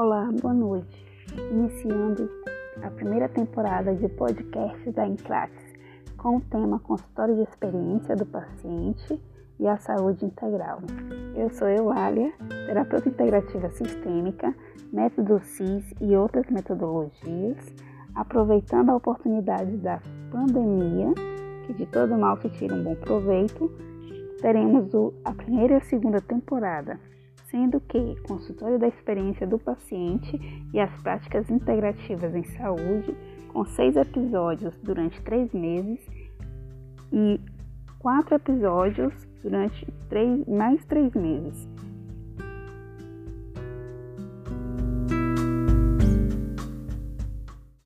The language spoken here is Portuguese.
Olá, boa noite. Iniciando a primeira temporada de podcast da Enclates com o tema Consultório de Experiência do Paciente e a Saúde Integral. Eu sou Eulália, terapeuta integrativa sistêmica, método SIS e outras metodologias, aproveitando a oportunidade da pandemia, que de todo mal se tira um bom proveito, teremos a primeira e a segunda temporada sendo que consultório da experiência do paciente e as práticas integrativas em saúde, com seis episódios durante três meses e quatro episódios durante três, mais três meses.